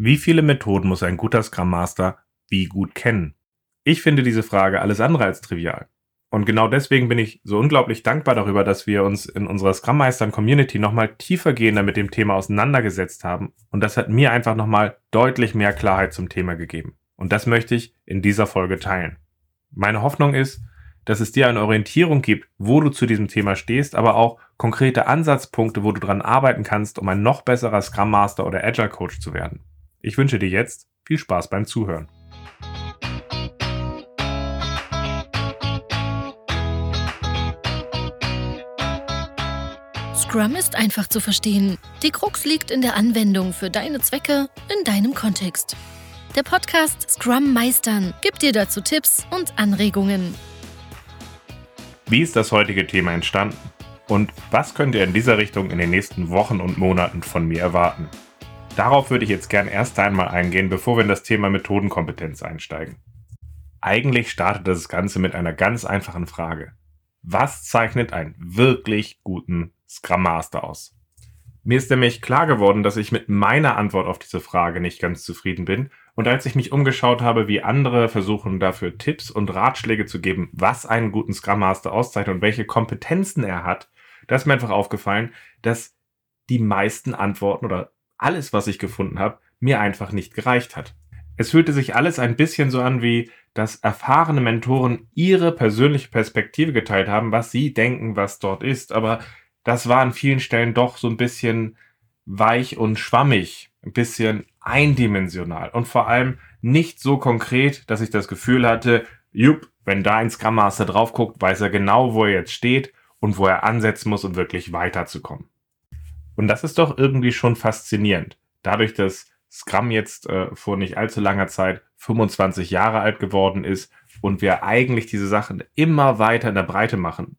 Wie viele Methoden muss ein guter Scrum Master wie gut kennen? Ich finde diese Frage alles andere als trivial. Und genau deswegen bin ich so unglaublich dankbar darüber, dass wir uns in unserer Scrum Meistern Community nochmal tiefergehender mit dem Thema auseinandergesetzt haben. Und das hat mir einfach nochmal deutlich mehr Klarheit zum Thema gegeben. Und das möchte ich in dieser Folge teilen. Meine Hoffnung ist, dass es dir eine Orientierung gibt, wo du zu diesem Thema stehst, aber auch konkrete Ansatzpunkte, wo du dran arbeiten kannst, um ein noch besserer Scrum Master oder Agile Coach zu werden. Ich wünsche dir jetzt viel Spaß beim Zuhören. Scrum ist einfach zu verstehen. Die Krux liegt in der Anwendung für deine Zwecke in deinem Kontext. Der Podcast Scrum Meistern gibt dir dazu Tipps und Anregungen. Wie ist das heutige Thema entstanden? Und was könnt ihr in dieser Richtung in den nächsten Wochen und Monaten von mir erwarten? Darauf würde ich jetzt gern erst einmal eingehen, bevor wir in das Thema Methodenkompetenz einsteigen. Eigentlich startet das Ganze mit einer ganz einfachen Frage. Was zeichnet einen wirklich guten Scrum Master aus? Mir ist nämlich klar geworden, dass ich mit meiner Antwort auf diese Frage nicht ganz zufrieden bin. Und als ich mich umgeschaut habe, wie andere versuchen, dafür Tipps und Ratschläge zu geben, was einen guten Scrum Master auszeichnet und welche Kompetenzen er hat, da ist mir einfach aufgefallen, dass die meisten Antworten oder alles, was ich gefunden habe, mir einfach nicht gereicht hat. Es fühlte sich alles ein bisschen so an, wie dass erfahrene Mentoren ihre persönliche Perspektive geteilt haben, was sie denken, was dort ist. Aber das war an vielen Stellen doch so ein bisschen weich und schwammig, ein bisschen eindimensional und vor allem nicht so konkret, dass ich das Gefühl hatte, jupp, wenn da ein Scrum Master drauf guckt, weiß er genau, wo er jetzt steht und wo er ansetzen muss, um wirklich weiterzukommen. Und das ist doch irgendwie schon faszinierend. Dadurch, dass Scrum jetzt äh, vor nicht allzu langer Zeit 25 Jahre alt geworden ist und wir eigentlich diese Sachen immer weiter in der Breite machen,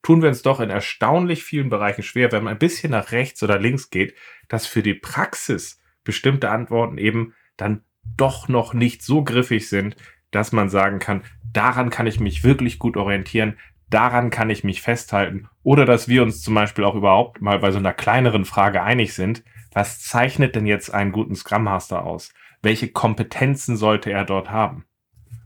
tun wir uns doch in erstaunlich vielen Bereichen schwer, wenn man ein bisschen nach rechts oder links geht, dass für die Praxis bestimmte Antworten eben dann doch noch nicht so griffig sind, dass man sagen kann, daran kann ich mich wirklich gut orientieren, daran kann ich mich festhalten. Oder dass wir uns zum Beispiel auch überhaupt mal bei so einer kleineren Frage einig sind. Was zeichnet denn jetzt einen guten Scrum Master aus? Welche Kompetenzen sollte er dort haben?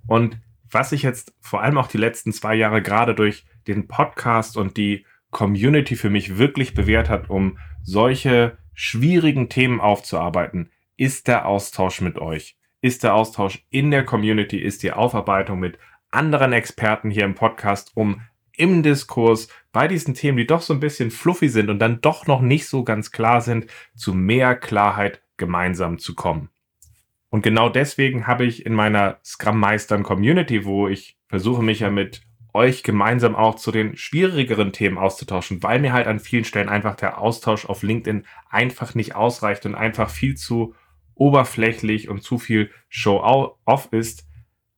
Und was sich jetzt vor allem auch die letzten zwei Jahre gerade durch den Podcast und die Community für mich wirklich bewährt hat, um solche schwierigen Themen aufzuarbeiten, ist der Austausch mit euch. Ist der Austausch in der Community, ist die Aufarbeitung mit anderen Experten hier im Podcast, um im Diskurs bei diesen Themen, die doch so ein bisschen fluffy sind und dann doch noch nicht so ganz klar sind, zu mehr Klarheit gemeinsam zu kommen. Und genau deswegen habe ich in meiner Scrum Meistern Community, wo ich versuche mich ja mit euch gemeinsam auch zu den schwierigeren Themen auszutauschen, weil mir halt an vielen Stellen einfach der Austausch auf LinkedIn einfach nicht ausreicht und einfach viel zu oberflächlich und zu viel Show-off ist,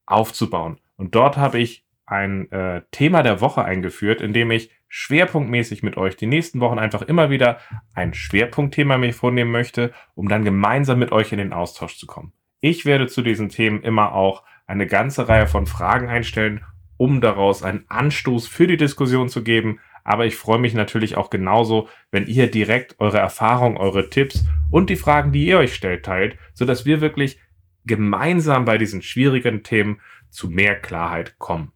aufzubauen. Und dort habe ich ein äh, Thema der Woche eingeführt, in dem ich schwerpunktmäßig mit euch die nächsten Wochen einfach immer wieder ein Schwerpunktthema mir vornehmen möchte, um dann gemeinsam mit euch in den Austausch zu kommen. Ich werde zu diesen Themen immer auch eine ganze Reihe von Fragen einstellen, um daraus einen Anstoß für die Diskussion zu geben. Aber ich freue mich natürlich auch genauso, wenn ihr direkt eure Erfahrungen, eure Tipps und die Fragen, die ihr euch stellt, teilt, sodass wir wirklich gemeinsam bei diesen schwierigen Themen zu mehr Klarheit kommen.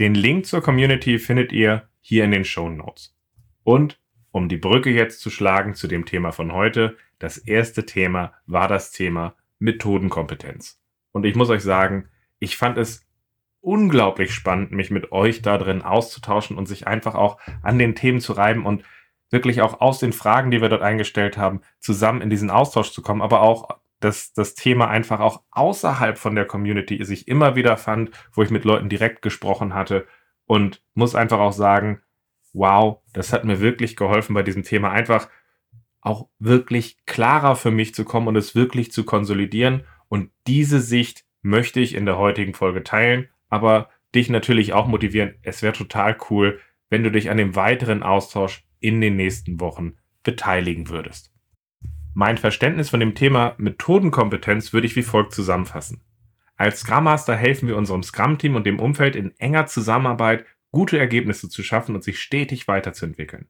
Den Link zur Community findet ihr hier in den Show Notes. Und um die Brücke jetzt zu schlagen zu dem Thema von heute, das erste Thema war das Thema Methodenkompetenz. Und ich muss euch sagen, ich fand es unglaublich spannend, mich mit euch da drin auszutauschen und sich einfach auch an den Themen zu reiben und wirklich auch aus den Fragen, die wir dort eingestellt haben, zusammen in diesen Austausch zu kommen, aber auch dass das Thema einfach auch außerhalb von der Community sich immer wieder fand, wo ich mit Leuten direkt gesprochen hatte und muss einfach auch sagen, wow, das hat mir wirklich geholfen bei diesem Thema einfach auch wirklich klarer für mich zu kommen und es wirklich zu konsolidieren und diese Sicht möchte ich in der heutigen Folge teilen, aber dich natürlich auch motivieren. Es wäre total cool, wenn du dich an dem weiteren Austausch in den nächsten Wochen beteiligen würdest. Mein Verständnis von dem Thema Methodenkompetenz würde ich wie folgt zusammenfassen. Als Scrum Master helfen wir unserem Scrum-Team und dem Umfeld in enger Zusammenarbeit gute Ergebnisse zu schaffen und sich stetig weiterzuentwickeln.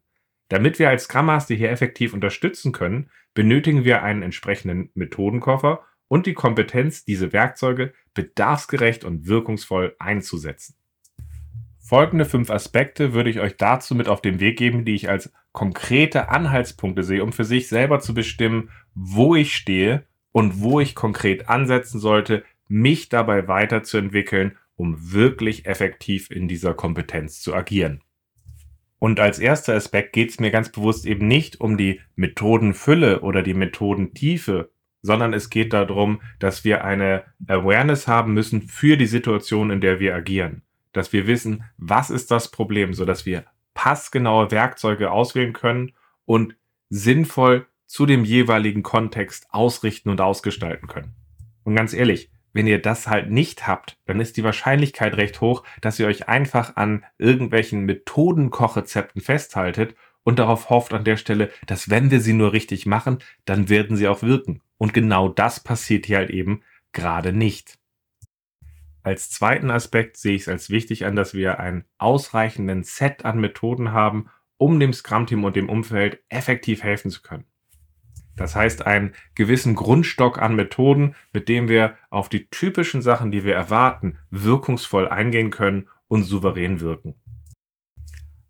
Damit wir als Scrum Master hier effektiv unterstützen können, benötigen wir einen entsprechenden Methodenkoffer und die Kompetenz, diese Werkzeuge bedarfsgerecht und wirkungsvoll einzusetzen. Folgende fünf Aspekte würde ich euch dazu mit auf den Weg geben, die ich als konkrete Anhaltspunkte sehe, um für sich selber zu bestimmen, wo ich stehe und wo ich konkret ansetzen sollte, mich dabei weiterzuentwickeln, um wirklich effektiv in dieser Kompetenz zu agieren. Und als erster Aspekt geht es mir ganz bewusst eben nicht um die Methodenfülle oder die Methodentiefe, sondern es geht darum, dass wir eine Awareness haben müssen für die Situation, in der wir agieren dass wir wissen, was ist das Problem, so dass wir passgenaue Werkzeuge auswählen können und sinnvoll zu dem jeweiligen Kontext ausrichten und ausgestalten können. Und ganz ehrlich, wenn ihr das halt nicht habt, dann ist die Wahrscheinlichkeit recht hoch, dass ihr euch einfach an irgendwelchen Methodenkochrezepten festhaltet und darauf hofft an der Stelle, dass wenn wir sie nur richtig machen, dann werden sie auch wirken. Und genau das passiert hier halt eben gerade nicht. Als zweiten Aspekt sehe ich es als wichtig an, dass wir einen ausreichenden Set an Methoden haben, um dem Scrum-Team und dem Umfeld effektiv helfen zu können. Das heißt, einen gewissen Grundstock an Methoden, mit dem wir auf die typischen Sachen, die wir erwarten, wirkungsvoll eingehen können und souverän wirken.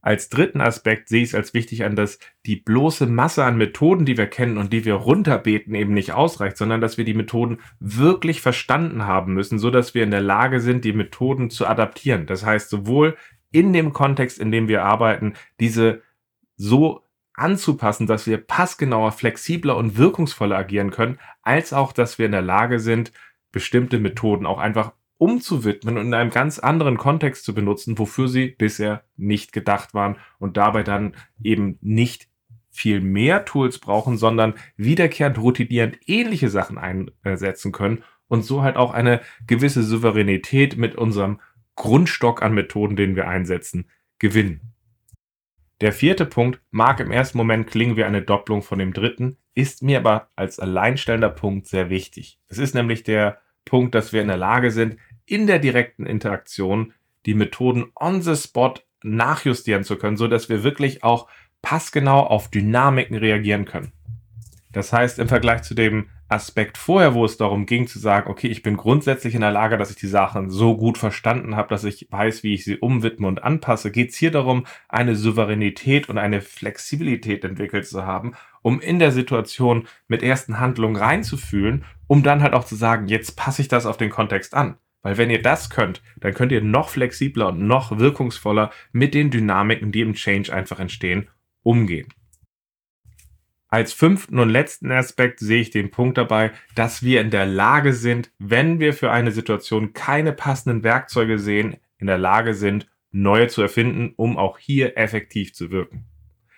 Als dritten Aspekt sehe ich es als wichtig an, dass die bloße Masse an Methoden, die wir kennen und die wir runterbeten, eben nicht ausreicht, sondern dass wir die Methoden wirklich verstanden haben müssen, so dass wir in der Lage sind, die Methoden zu adaptieren. Das heißt, sowohl in dem Kontext, in dem wir arbeiten, diese so anzupassen, dass wir passgenauer, flexibler und wirkungsvoller agieren können, als auch, dass wir in der Lage sind, bestimmte Methoden auch einfach umzuwidmen und in einem ganz anderen Kontext zu benutzen, wofür sie bisher nicht gedacht waren und dabei dann eben nicht viel mehr Tools brauchen, sondern wiederkehrend routinierend ähnliche Sachen einsetzen können und so halt auch eine gewisse Souveränität mit unserem Grundstock an Methoden, den wir einsetzen, gewinnen. Der vierte Punkt mag im ersten Moment klingen wie eine Doppelung von dem dritten, ist mir aber als alleinstellender Punkt sehr wichtig. Es ist nämlich der Punkt, dass wir in der Lage sind, in der direkten Interaktion die Methoden on the spot nachjustieren zu können, so dass wir wirklich auch passgenau auf Dynamiken reagieren können. Das heißt, im Vergleich zu dem Aspekt vorher, wo es darum ging zu sagen, okay, ich bin grundsätzlich in der Lage, dass ich die Sachen so gut verstanden habe, dass ich weiß, wie ich sie umwidme und anpasse, geht es hier darum, eine Souveränität und eine Flexibilität entwickelt zu haben, um in der Situation mit ersten Handlungen reinzufühlen, um dann halt auch zu sagen, jetzt passe ich das auf den Kontext an. Weil wenn ihr das könnt, dann könnt ihr noch flexibler und noch wirkungsvoller mit den Dynamiken, die im Change einfach entstehen, umgehen. Als fünften und letzten Aspekt sehe ich den Punkt dabei, dass wir in der Lage sind, wenn wir für eine Situation keine passenden Werkzeuge sehen, in der Lage sind, neue zu erfinden, um auch hier effektiv zu wirken.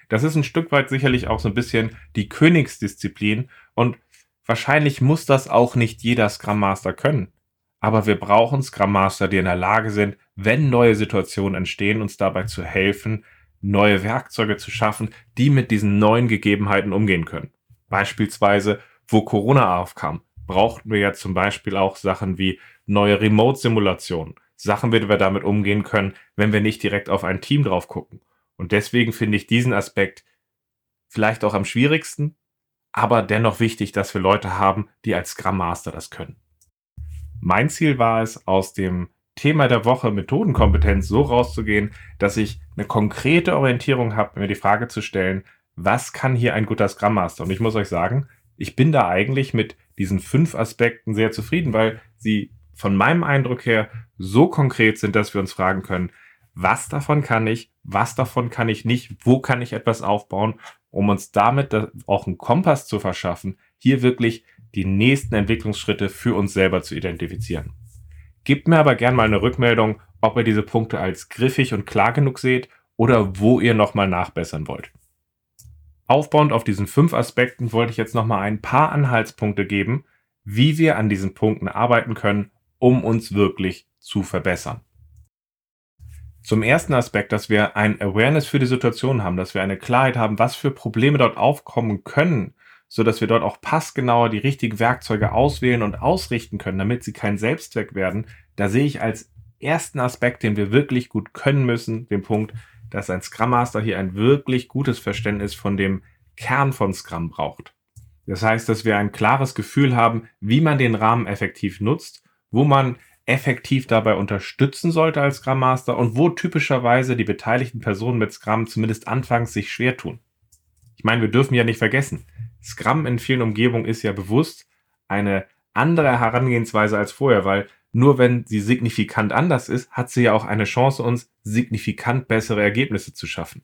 Das ist ein Stück weit sicherlich auch so ein bisschen die Königsdisziplin und wahrscheinlich muss das auch nicht jeder Scrum Master können. Aber wir brauchen Scrum Master, die in der Lage sind, wenn neue Situationen entstehen, uns dabei zu helfen, neue Werkzeuge zu schaffen, die mit diesen neuen Gegebenheiten umgehen können. Beispielsweise, wo Corona aufkam, brauchten wir ja zum Beispiel auch Sachen wie neue Remote-Simulationen. Sachen, wie wir damit umgehen können, wenn wir nicht direkt auf ein Team drauf gucken. Und deswegen finde ich diesen Aspekt vielleicht auch am schwierigsten, aber dennoch wichtig, dass wir Leute haben, die als Scrum Master das können. Mein Ziel war es, aus dem Thema der Woche Methodenkompetenz so rauszugehen, dass ich eine konkrete Orientierung habe, mir die Frage zu stellen, was kann hier ein guter Scrum Master? Und ich muss euch sagen, ich bin da eigentlich mit diesen fünf Aspekten sehr zufrieden, weil sie von meinem Eindruck her so konkret sind, dass wir uns fragen können, was davon kann ich, was davon kann ich nicht, wo kann ich etwas aufbauen, um uns damit auch einen Kompass zu verschaffen, hier wirklich die nächsten Entwicklungsschritte für uns selber zu identifizieren. Gebt mir aber gern mal eine Rückmeldung, ob ihr diese Punkte als griffig und klar genug seht oder wo ihr nochmal nachbessern wollt. Aufbauend auf diesen fünf Aspekten wollte ich jetzt nochmal ein paar Anhaltspunkte geben, wie wir an diesen Punkten arbeiten können, um uns wirklich zu verbessern. Zum ersten Aspekt, dass wir ein Awareness für die Situation haben, dass wir eine Klarheit haben, was für Probleme dort aufkommen können, so dass wir dort auch passgenauer die richtigen Werkzeuge auswählen und ausrichten können, damit sie kein Selbstzweck werden. Da sehe ich als ersten Aspekt, den wir wirklich gut können müssen, den Punkt, dass ein Scrum Master hier ein wirklich gutes Verständnis von dem Kern von Scrum braucht. Das heißt, dass wir ein klares Gefühl haben, wie man den Rahmen effektiv nutzt, wo man effektiv dabei unterstützen sollte als Scrum Master und wo typischerweise die beteiligten Personen mit Scrum zumindest anfangs sich schwer tun. Ich meine, wir dürfen ja nicht vergessen, Scrum in vielen Umgebungen ist ja bewusst eine andere Herangehensweise als vorher, weil nur wenn sie signifikant anders ist, hat sie ja auch eine Chance, uns signifikant bessere Ergebnisse zu schaffen.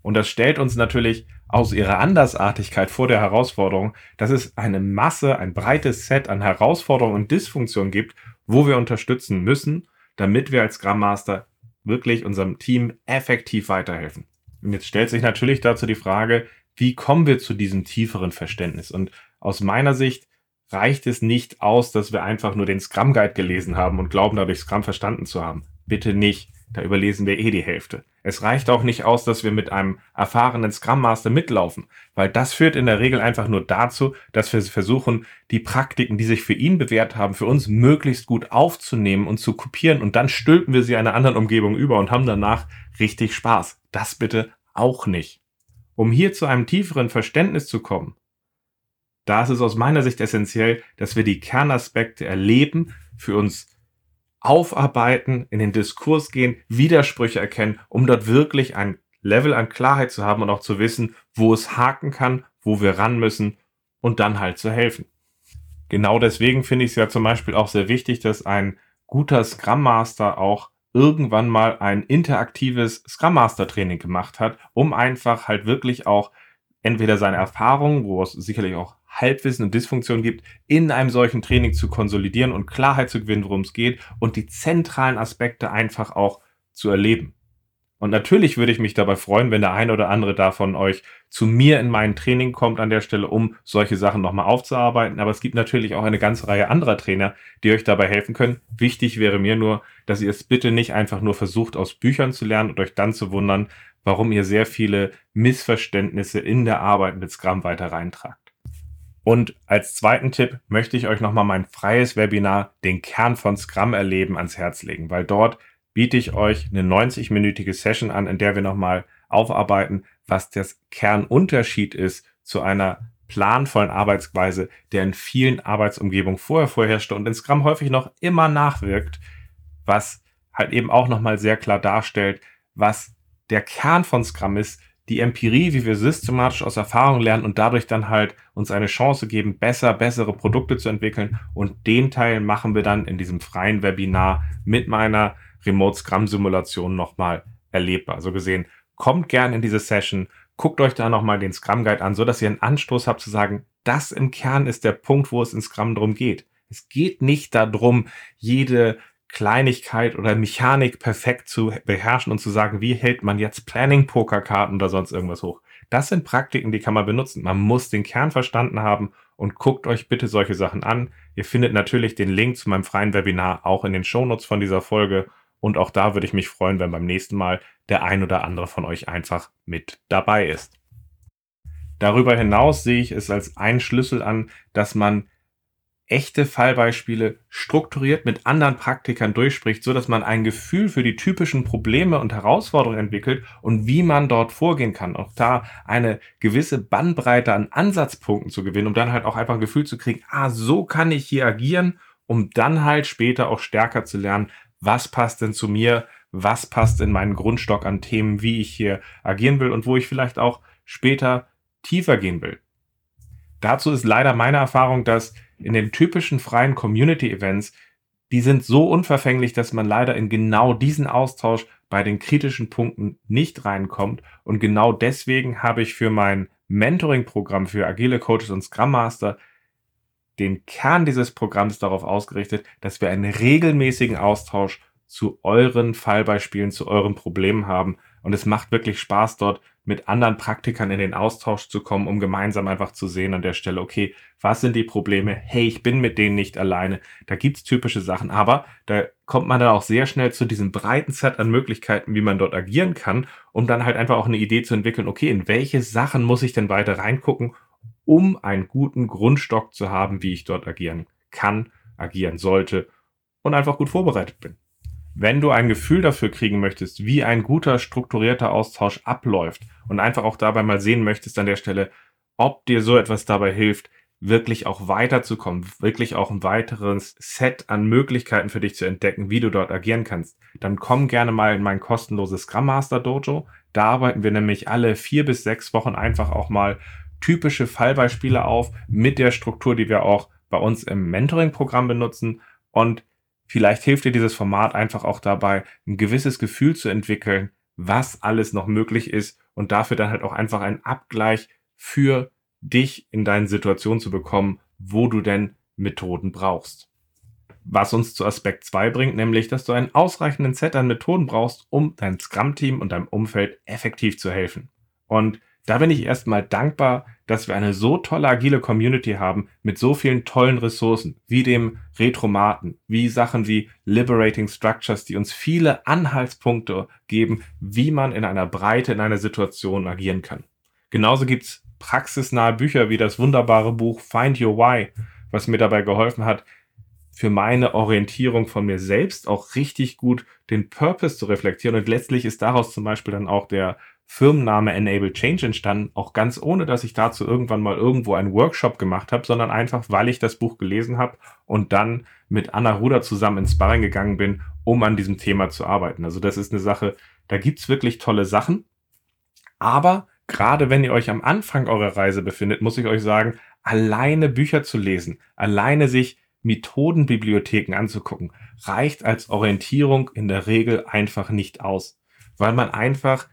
Und das stellt uns natürlich aus ihrer Andersartigkeit vor der Herausforderung, dass es eine Masse, ein breites Set an Herausforderungen und Dysfunktionen gibt, wo wir unterstützen müssen, damit wir als Scrum Master wirklich unserem Team effektiv weiterhelfen. Und jetzt stellt sich natürlich dazu die Frage, wie kommen wir zu diesem tieferen Verständnis? Und aus meiner Sicht reicht es nicht aus, dass wir einfach nur den Scrum Guide gelesen haben und glauben, dadurch Scrum verstanden zu haben. Bitte nicht. Da überlesen wir eh die Hälfte. Es reicht auch nicht aus, dass wir mit einem erfahrenen Scrum Master mitlaufen, weil das führt in der Regel einfach nur dazu, dass wir versuchen, die Praktiken, die sich für ihn bewährt haben, für uns möglichst gut aufzunehmen und zu kopieren und dann stülpen wir sie einer anderen Umgebung über und haben danach richtig Spaß. Das bitte auch nicht. Um hier zu einem tieferen Verständnis zu kommen, da ist es aus meiner Sicht essentiell, dass wir die Kernaspekte erleben, für uns aufarbeiten, in den Diskurs gehen, Widersprüche erkennen, um dort wirklich ein Level an Klarheit zu haben und auch zu wissen, wo es haken kann, wo wir ran müssen und dann halt zu helfen. Genau deswegen finde ich es ja zum Beispiel auch sehr wichtig, dass ein guter Scrum Master auch irgendwann mal ein interaktives Scrum Master Training gemacht hat, um einfach halt wirklich auch entweder seine Erfahrungen, wo es sicherlich auch Halbwissen und Dysfunktion gibt, in einem solchen Training zu konsolidieren und Klarheit zu gewinnen, worum es geht und die zentralen Aspekte einfach auch zu erleben. Und natürlich würde ich mich dabei freuen, wenn der eine oder andere davon euch zu mir in mein Training kommt an der Stelle, um solche Sachen nochmal aufzuarbeiten. Aber es gibt natürlich auch eine ganze Reihe anderer Trainer, die euch dabei helfen können. Wichtig wäre mir nur, dass ihr es bitte nicht einfach nur versucht, aus Büchern zu lernen und euch dann zu wundern, warum ihr sehr viele Missverständnisse in der Arbeit mit Scrum weiter reintragt. Und als zweiten Tipp möchte ich euch nochmal mein freies Webinar, den Kern von Scrum erleben, ans Herz legen, weil dort biete ich euch eine 90-minütige Session an, in der wir nochmal aufarbeiten, was das Kernunterschied ist zu einer planvollen Arbeitsweise, der in vielen Arbeitsumgebungen vorher vorherrschte und in Scrum häufig noch immer nachwirkt, was halt eben auch nochmal sehr klar darstellt, was der Kern von Scrum ist, die Empirie, wie wir systematisch aus Erfahrung lernen und dadurch dann halt uns eine Chance geben, besser, bessere Produkte zu entwickeln. Und den Teil machen wir dann in diesem freien Webinar mit meiner Remote Scrum Simulation nochmal erlebbar. So gesehen, kommt gerne in diese Session, guckt euch da nochmal den Scrum Guide an, so dass ihr einen Anstoß habt zu sagen, das im Kern ist der Punkt, wo es in Scrum drum geht. Es geht nicht darum, jede Kleinigkeit oder Mechanik perfekt zu beherrschen und zu sagen, wie hält man jetzt Planning-Pokerkarten oder sonst irgendwas hoch. Das sind Praktiken, die kann man benutzen. Man muss den Kern verstanden haben und guckt euch bitte solche Sachen an. Ihr findet natürlich den Link zu meinem freien Webinar auch in den Shownotes von dieser Folge. Und auch da würde ich mich freuen, wenn beim nächsten Mal der ein oder andere von euch einfach mit dabei ist. Darüber hinaus sehe ich es als einen Schlüssel an, dass man echte Fallbeispiele strukturiert mit anderen Praktikern durchspricht, so dass man ein Gefühl für die typischen Probleme und Herausforderungen entwickelt und wie man dort vorgehen kann. Auch da eine gewisse Bandbreite an Ansatzpunkten zu gewinnen, um dann halt auch einfach ein Gefühl zu kriegen, ah, so kann ich hier agieren, um dann halt später auch stärker zu lernen, was passt denn zu mir, was passt in meinen Grundstock an Themen, wie ich hier agieren will und wo ich vielleicht auch später tiefer gehen will. Dazu ist leider meine Erfahrung, dass in den typischen freien Community-Events, die sind so unverfänglich, dass man leider in genau diesen Austausch bei den kritischen Punkten nicht reinkommt. Und genau deswegen habe ich für mein Mentoring-Programm für agile Coaches und Scrum Master den Kern dieses Programms darauf ausgerichtet, dass wir einen regelmäßigen Austausch zu euren Fallbeispielen, zu euren Problemen haben. Und es macht wirklich Spaß, dort mit anderen Praktikern in den Austausch zu kommen, um gemeinsam einfach zu sehen an der Stelle, okay, was sind die Probleme? Hey, ich bin mit denen nicht alleine. Da gibt's typische Sachen, aber da kommt man dann auch sehr schnell zu diesem breiten Set an Möglichkeiten, wie man dort agieren kann, um dann halt einfach auch eine Idee zu entwickeln, okay, in welche Sachen muss ich denn weiter reingucken, um einen guten Grundstock zu haben, wie ich dort agieren kann, agieren sollte und einfach gut vorbereitet bin. wenn du ein Gefühl dafür kriegen möchtest, wie ein guter strukturierter Austausch abläuft und einfach auch dabei mal sehen möchtest an der Stelle, ob dir so etwas dabei hilft, wirklich auch weiterzukommen, wirklich auch ein weiteres Set an Möglichkeiten für dich zu entdecken, wie du dort agieren kannst, dann komm gerne mal in mein kostenloses Scrum Master Dojo. Da arbeiten wir nämlich alle vier bis sechs Wochen einfach auch mal typische Fallbeispiele auf mit der Struktur, die wir auch bei uns im Mentoring-Programm benutzen. Und vielleicht hilft dir dieses Format einfach auch dabei, ein gewisses Gefühl zu entwickeln, was alles noch möglich ist und dafür dann halt auch einfach einen Abgleich für dich in deinen Situationen zu bekommen, wo du denn Methoden brauchst. Was uns zu Aspekt 2 bringt, nämlich, dass du einen ausreichenden Set an Methoden brauchst, um dein Scrum-Team und deinem Umfeld effektiv zu helfen. Und da bin ich erstmal dankbar, dass wir eine so tolle agile Community haben mit so vielen tollen Ressourcen, wie dem Retromaten, wie Sachen wie Liberating Structures, die uns viele Anhaltspunkte geben, wie man in einer Breite in einer Situation agieren kann. Genauso gibt's praxisnahe Bücher wie das wunderbare Buch Find Your Why, was mir dabei geholfen hat, für meine Orientierung von mir selbst auch richtig gut den Purpose zu reflektieren. Und letztlich ist daraus zum Beispiel dann auch der Firmenname Enable Change entstanden, auch ganz ohne, dass ich dazu irgendwann mal irgendwo einen Workshop gemacht habe, sondern einfach, weil ich das Buch gelesen habe und dann mit Anna Ruder zusammen ins Sparring gegangen bin, um an diesem Thema zu arbeiten. Also das ist eine Sache, da gibt's wirklich tolle Sachen. Aber gerade wenn ihr euch am Anfang eurer Reise befindet, muss ich euch sagen, alleine Bücher zu lesen, alleine sich Methodenbibliotheken anzugucken, reicht als Orientierung in der Regel einfach nicht aus, weil man einfach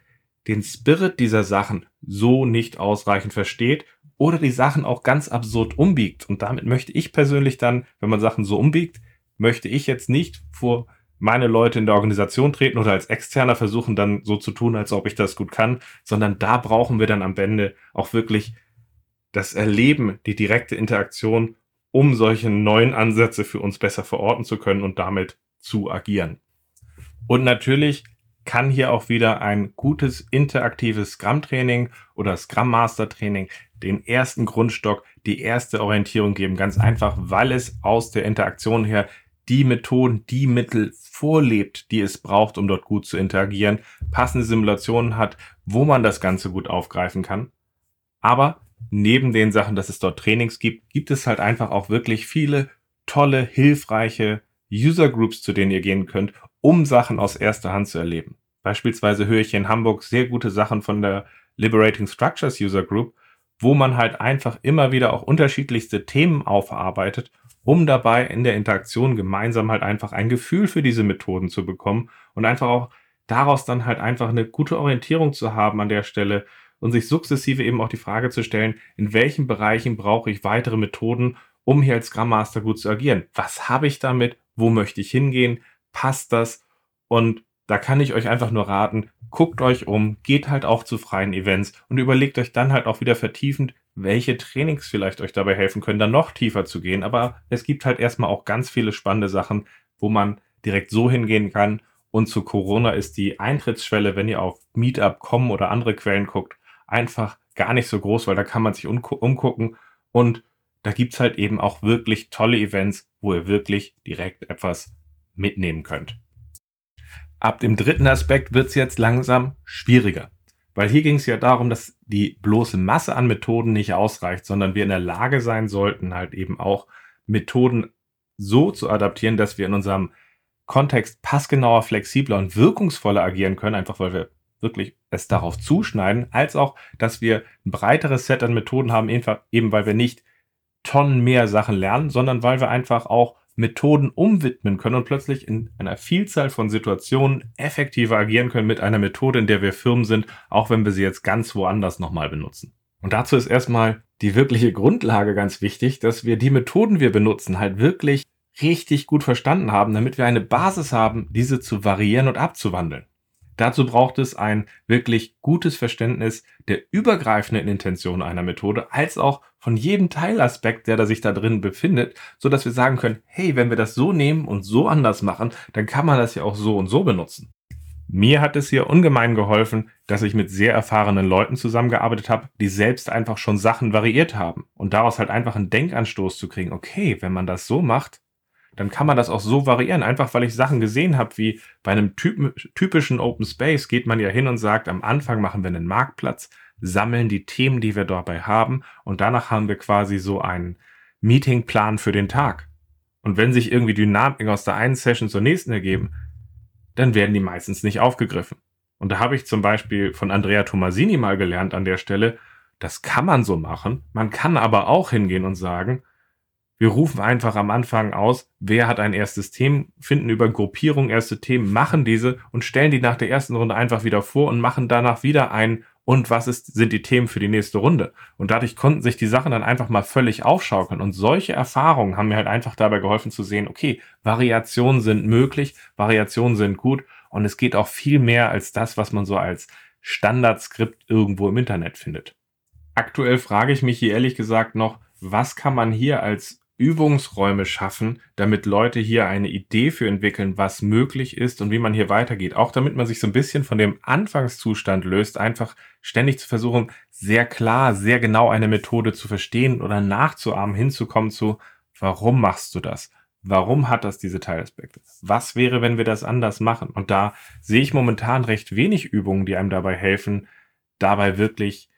den Spirit dieser Sachen so nicht ausreichend versteht oder die Sachen auch ganz absurd umbiegt. Und damit möchte ich persönlich dann, wenn man Sachen so umbiegt, möchte ich jetzt nicht vor meine Leute in der Organisation treten oder als Externer versuchen dann so zu tun, als ob ich das gut kann, sondern da brauchen wir dann am Ende auch wirklich das Erleben, die direkte Interaktion, um solche neuen Ansätze für uns besser verorten zu können und damit zu agieren. Und natürlich kann hier auch wieder ein gutes interaktives Scrum-Training oder Scrum Master Training den ersten Grundstock, die erste Orientierung geben. Ganz einfach, weil es aus der Interaktion her die Methoden, die Mittel vorlebt, die es braucht, um dort gut zu interagieren, passende Simulationen hat, wo man das Ganze gut aufgreifen kann. Aber neben den Sachen, dass es dort Trainings gibt, gibt es halt einfach auch wirklich viele tolle, hilfreiche User Groups, zu denen ihr gehen könnt, um Sachen aus erster Hand zu erleben. Beispielsweise höre ich hier in Hamburg sehr gute Sachen von der Liberating Structures User Group, wo man halt einfach immer wieder auch unterschiedlichste Themen aufarbeitet um dabei in der Interaktion gemeinsam halt einfach ein Gefühl für diese Methoden zu bekommen und einfach auch daraus dann halt einfach eine gute Orientierung zu haben an der Stelle und sich sukzessive eben auch die Frage zu stellen, in welchen Bereichen brauche ich weitere Methoden, um hier als Scrum Master gut zu agieren? Was habe ich damit? Wo möchte ich hingehen? Passt das? Und da kann ich euch einfach nur raten, guckt euch um, geht halt auch zu freien Events und überlegt euch dann halt auch wieder vertiefend, welche Trainings vielleicht euch dabei helfen können, dann noch tiefer zu gehen. Aber es gibt halt erstmal auch ganz viele spannende Sachen, wo man direkt so hingehen kann. Und zu Corona ist die Eintrittsschwelle, wenn ihr auf Meetup.com oder andere Quellen guckt, einfach gar nicht so groß, weil da kann man sich umgucken und da gibt's halt eben auch wirklich tolle Events, wo ihr wirklich direkt etwas mitnehmen könnt. Ab dem dritten Aspekt wird's jetzt langsam schwieriger. Weil hier ging es ja darum, dass die bloße Masse an Methoden nicht ausreicht, sondern wir in der Lage sein sollten, halt eben auch Methoden so zu adaptieren, dass wir in unserem Kontext passgenauer, flexibler und wirkungsvoller agieren können, einfach weil wir wirklich es darauf zuschneiden, als auch, dass wir ein breiteres Set an Methoden haben, eben weil wir nicht Tonnen mehr Sachen lernen, sondern weil wir einfach auch Methoden umwidmen können und plötzlich in einer Vielzahl von Situationen effektiver agieren können mit einer Methode, in der wir Firmen sind, auch wenn wir sie jetzt ganz woanders nochmal benutzen. Und dazu ist erstmal die wirkliche Grundlage ganz wichtig, dass wir die Methoden, wir benutzen, halt wirklich richtig gut verstanden haben, damit wir eine Basis haben, diese zu variieren und abzuwandeln. Dazu braucht es ein wirklich gutes Verständnis der übergreifenden Intention einer Methode, als auch von jedem Teilaspekt, der da sich da drin befindet, so dass wir sagen können, hey, wenn wir das so nehmen und so anders machen, dann kann man das ja auch so und so benutzen. Mir hat es hier ungemein geholfen, dass ich mit sehr erfahrenen Leuten zusammengearbeitet habe, die selbst einfach schon Sachen variiert haben und daraus halt einfach einen Denkanstoß zu kriegen. Okay, wenn man das so macht, dann kann man das auch so variieren. Einfach weil ich Sachen gesehen habe, wie bei einem typischen Open Space geht man ja hin und sagt, am Anfang machen wir einen Marktplatz, sammeln die Themen, die wir dabei haben und danach haben wir quasi so einen Meetingplan für den Tag. Und wenn sich irgendwie Dynamiken aus der einen Session zur nächsten ergeben, dann werden die meistens nicht aufgegriffen. Und da habe ich zum Beispiel von Andrea Tomasini mal gelernt an der Stelle, das kann man so machen. Man kann aber auch hingehen und sagen, wir rufen einfach am Anfang aus, wer hat ein erstes Thema, finden über Gruppierung erste Themen, machen diese und stellen die nach der ersten Runde einfach wieder vor und machen danach wieder ein und was ist, sind die Themen für die nächste Runde. Und dadurch konnten sich die Sachen dann einfach mal völlig aufschaukeln. Und solche Erfahrungen haben mir halt einfach dabei geholfen zu sehen, okay, Variationen sind möglich, Variationen sind gut und es geht auch viel mehr als das, was man so als Standardskript irgendwo im Internet findet. Aktuell frage ich mich hier ehrlich gesagt noch, was kann man hier als Übungsräume schaffen, damit Leute hier eine Idee für entwickeln, was möglich ist und wie man hier weitergeht. Auch damit man sich so ein bisschen von dem Anfangszustand löst, einfach ständig zu versuchen, sehr klar, sehr genau eine Methode zu verstehen oder nachzuahmen, hinzukommen zu, warum machst du das? Warum hat das diese Teilaspekte? Was wäre, wenn wir das anders machen? Und da sehe ich momentan recht wenig Übungen, die einem dabei helfen, dabei wirklich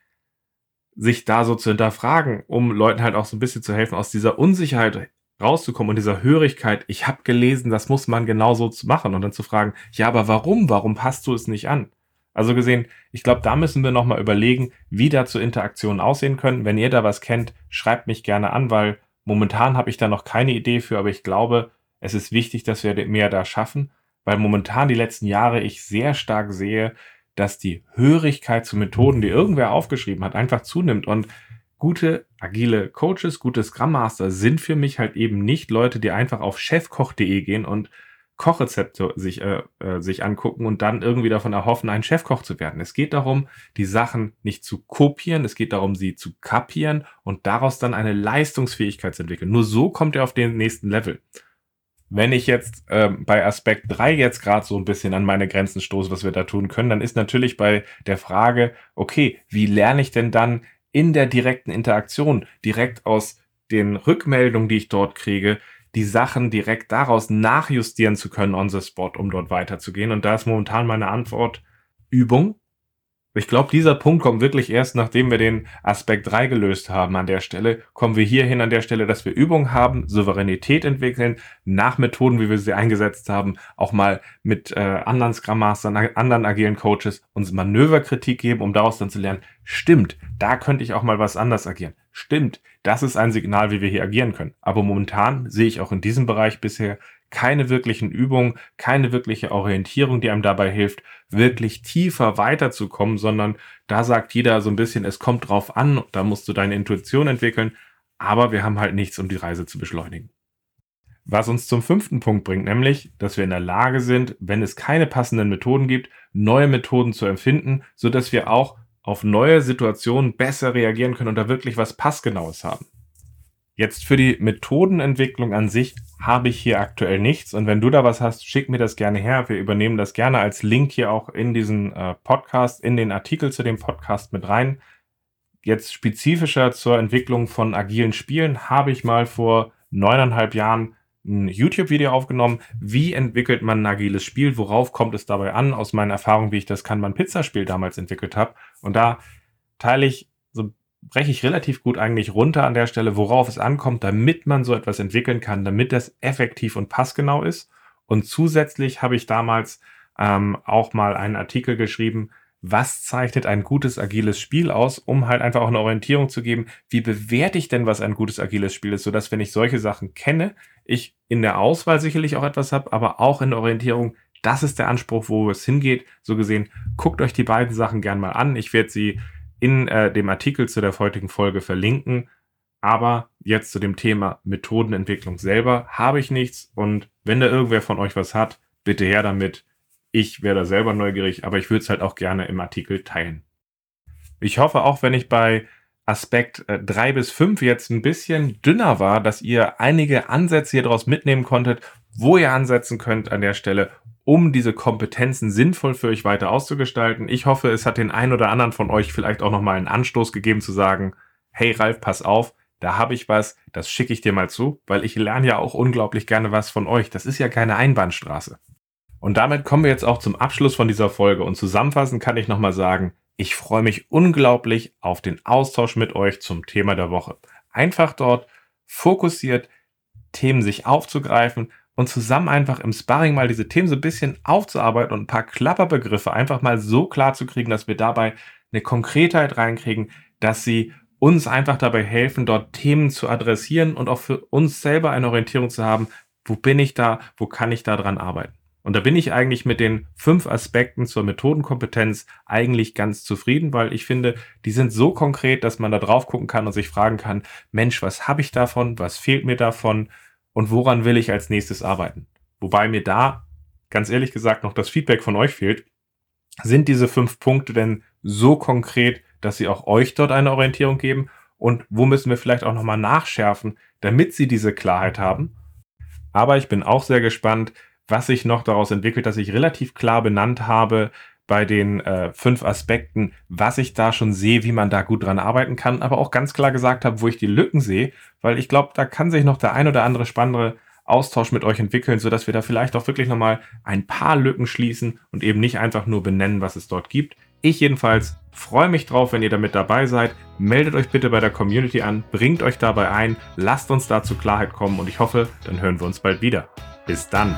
sich da so zu hinterfragen, um Leuten halt auch so ein bisschen zu helfen, aus dieser Unsicherheit rauszukommen und dieser Hörigkeit, ich habe gelesen, das muss man genauso machen und dann zu fragen, ja, aber warum, warum passt du es nicht an? Also gesehen, ich glaube, da müssen wir nochmal überlegen, wie dazu Interaktionen aussehen können. Wenn ihr da was kennt, schreibt mich gerne an, weil momentan habe ich da noch keine Idee für, aber ich glaube, es ist wichtig, dass wir mehr da schaffen, weil momentan die letzten Jahre ich sehr stark sehe, dass die Hörigkeit zu Methoden, die irgendwer aufgeschrieben hat, einfach zunimmt. Und gute agile Coaches, gute Scrum Master sind für mich halt eben nicht Leute, die einfach auf chefkoch.de gehen und Kochrezepte sich, äh, äh, sich angucken und dann irgendwie davon erhoffen, ein Chefkoch zu werden. Es geht darum, die Sachen nicht zu kopieren, es geht darum, sie zu kapieren und daraus dann eine Leistungsfähigkeit zu entwickeln. Nur so kommt er auf den nächsten Level. Wenn ich jetzt ähm, bei Aspekt 3 jetzt gerade so ein bisschen an meine Grenzen stoße, was wir da tun können, dann ist natürlich bei der Frage, okay, wie lerne ich denn dann in der direkten Interaktion, direkt aus den Rückmeldungen, die ich dort kriege, die Sachen direkt daraus nachjustieren zu können on the spot, um dort weiterzugehen. Und da ist momentan meine Antwort Übung. Ich glaube, dieser Punkt kommt wirklich erst, nachdem wir den Aspekt 3 gelöst haben an der Stelle, kommen wir hierhin an der Stelle, dass wir Übung haben, Souveränität entwickeln, nach Methoden, wie wir sie eingesetzt haben, auch mal mit äh, anderen Scrum Mastern, anderen agilen Coaches uns Manöverkritik geben, um daraus dann zu lernen, stimmt, da könnte ich auch mal was anders agieren. Stimmt, das ist ein Signal, wie wir hier agieren können. Aber momentan sehe ich auch in diesem Bereich bisher keine wirklichen Übungen, keine wirkliche Orientierung, die einem dabei hilft, wirklich tiefer weiterzukommen, sondern da sagt jeder so ein bisschen, es kommt drauf an, da musst du deine Intuition entwickeln, aber wir haben halt nichts, um die Reise zu beschleunigen. Was uns zum fünften Punkt bringt, nämlich, dass wir in der Lage sind, wenn es keine passenden Methoden gibt, neue Methoden zu empfinden, so dass wir auch auf neue Situationen besser reagieren können und da wirklich was Passgenaues haben. Jetzt für die Methodenentwicklung an sich habe ich hier aktuell nichts. Und wenn du da was hast, schick mir das gerne her. Wir übernehmen das gerne als Link hier auch in diesen äh, Podcast, in den Artikel zu dem Podcast mit rein. Jetzt spezifischer zur Entwicklung von agilen Spielen habe ich mal vor neuneinhalb Jahren ein YouTube-Video aufgenommen. Wie entwickelt man ein agiles Spiel? Worauf kommt es dabei an? Aus meinen Erfahrungen, wie ich das Kanban-Pizza-Spiel damals entwickelt habe. Und da teile ich so breche ich relativ gut eigentlich runter an der Stelle, worauf es ankommt, damit man so etwas entwickeln kann, damit das effektiv und passgenau ist. Und zusätzlich habe ich damals ähm, auch mal einen Artikel geschrieben, was zeichnet ein gutes agiles Spiel aus, um halt einfach auch eine Orientierung zu geben, wie bewerte ich denn, was ein gutes agiles Spiel ist, sodass wenn ich solche Sachen kenne, ich in der Auswahl sicherlich auch etwas habe, aber auch in der Orientierung, das ist der Anspruch, wo es hingeht. So gesehen, guckt euch die beiden Sachen gern mal an. Ich werde sie in äh, dem Artikel zu der heutigen Folge verlinken. Aber jetzt zu dem Thema Methodenentwicklung selber habe ich nichts. Und wenn da irgendwer von euch was hat, bitte her damit. Ich wäre da selber neugierig, aber ich würde es halt auch gerne im Artikel teilen. Ich hoffe auch, wenn ich bei Aspekt äh, 3 bis 5 jetzt ein bisschen dünner war, dass ihr einige Ansätze hier draus mitnehmen konntet, wo ihr ansetzen könnt an der Stelle, um diese Kompetenzen sinnvoll für euch weiter auszugestalten. Ich hoffe, es hat den einen oder anderen von euch vielleicht auch nochmal einen Anstoß gegeben zu sagen, hey Ralf, pass auf, da habe ich was, das schicke ich dir mal zu, weil ich lerne ja auch unglaublich gerne was von euch. Das ist ja keine Einbahnstraße. Und damit kommen wir jetzt auch zum Abschluss von dieser Folge und zusammenfassend kann ich nochmal sagen, ich freue mich unglaublich auf den Austausch mit euch zum Thema der Woche. Einfach dort fokussiert Themen sich aufzugreifen und zusammen einfach im Sparring mal diese Themen so ein bisschen aufzuarbeiten und ein paar Klapperbegriffe einfach mal so klar zu kriegen, dass wir dabei eine Konkretheit reinkriegen, dass sie uns einfach dabei helfen, dort Themen zu adressieren und auch für uns selber eine Orientierung zu haben, wo bin ich da, wo kann ich da dran arbeiten. Und da bin ich eigentlich mit den fünf Aspekten zur Methodenkompetenz eigentlich ganz zufrieden, weil ich finde, die sind so konkret, dass man da drauf gucken kann und sich fragen kann, Mensch, was habe ich davon, was fehlt mir davon und woran will ich als nächstes arbeiten? Wobei mir da, ganz ehrlich gesagt, noch das Feedback von euch fehlt. Sind diese fünf Punkte denn so konkret, dass sie auch euch dort eine Orientierung geben? Und wo müssen wir vielleicht auch nochmal nachschärfen, damit sie diese Klarheit haben? Aber ich bin auch sehr gespannt, was sich noch daraus entwickelt, dass ich relativ klar benannt habe bei den äh, fünf Aspekten, was ich da schon sehe, wie man da gut dran arbeiten kann, aber auch ganz klar gesagt habe, wo ich die Lücken sehe, weil ich glaube, da kann sich noch der ein oder andere spannende Austausch mit euch entwickeln, sodass wir da vielleicht auch wirklich nochmal ein paar Lücken schließen und eben nicht einfach nur benennen, was es dort gibt. Ich jedenfalls freue mich drauf, wenn ihr damit dabei seid. Meldet euch bitte bei der Community an, bringt euch dabei ein, lasst uns da zu Klarheit kommen und ich hoffe, dann hören wir uns bald wieder. Bis dann.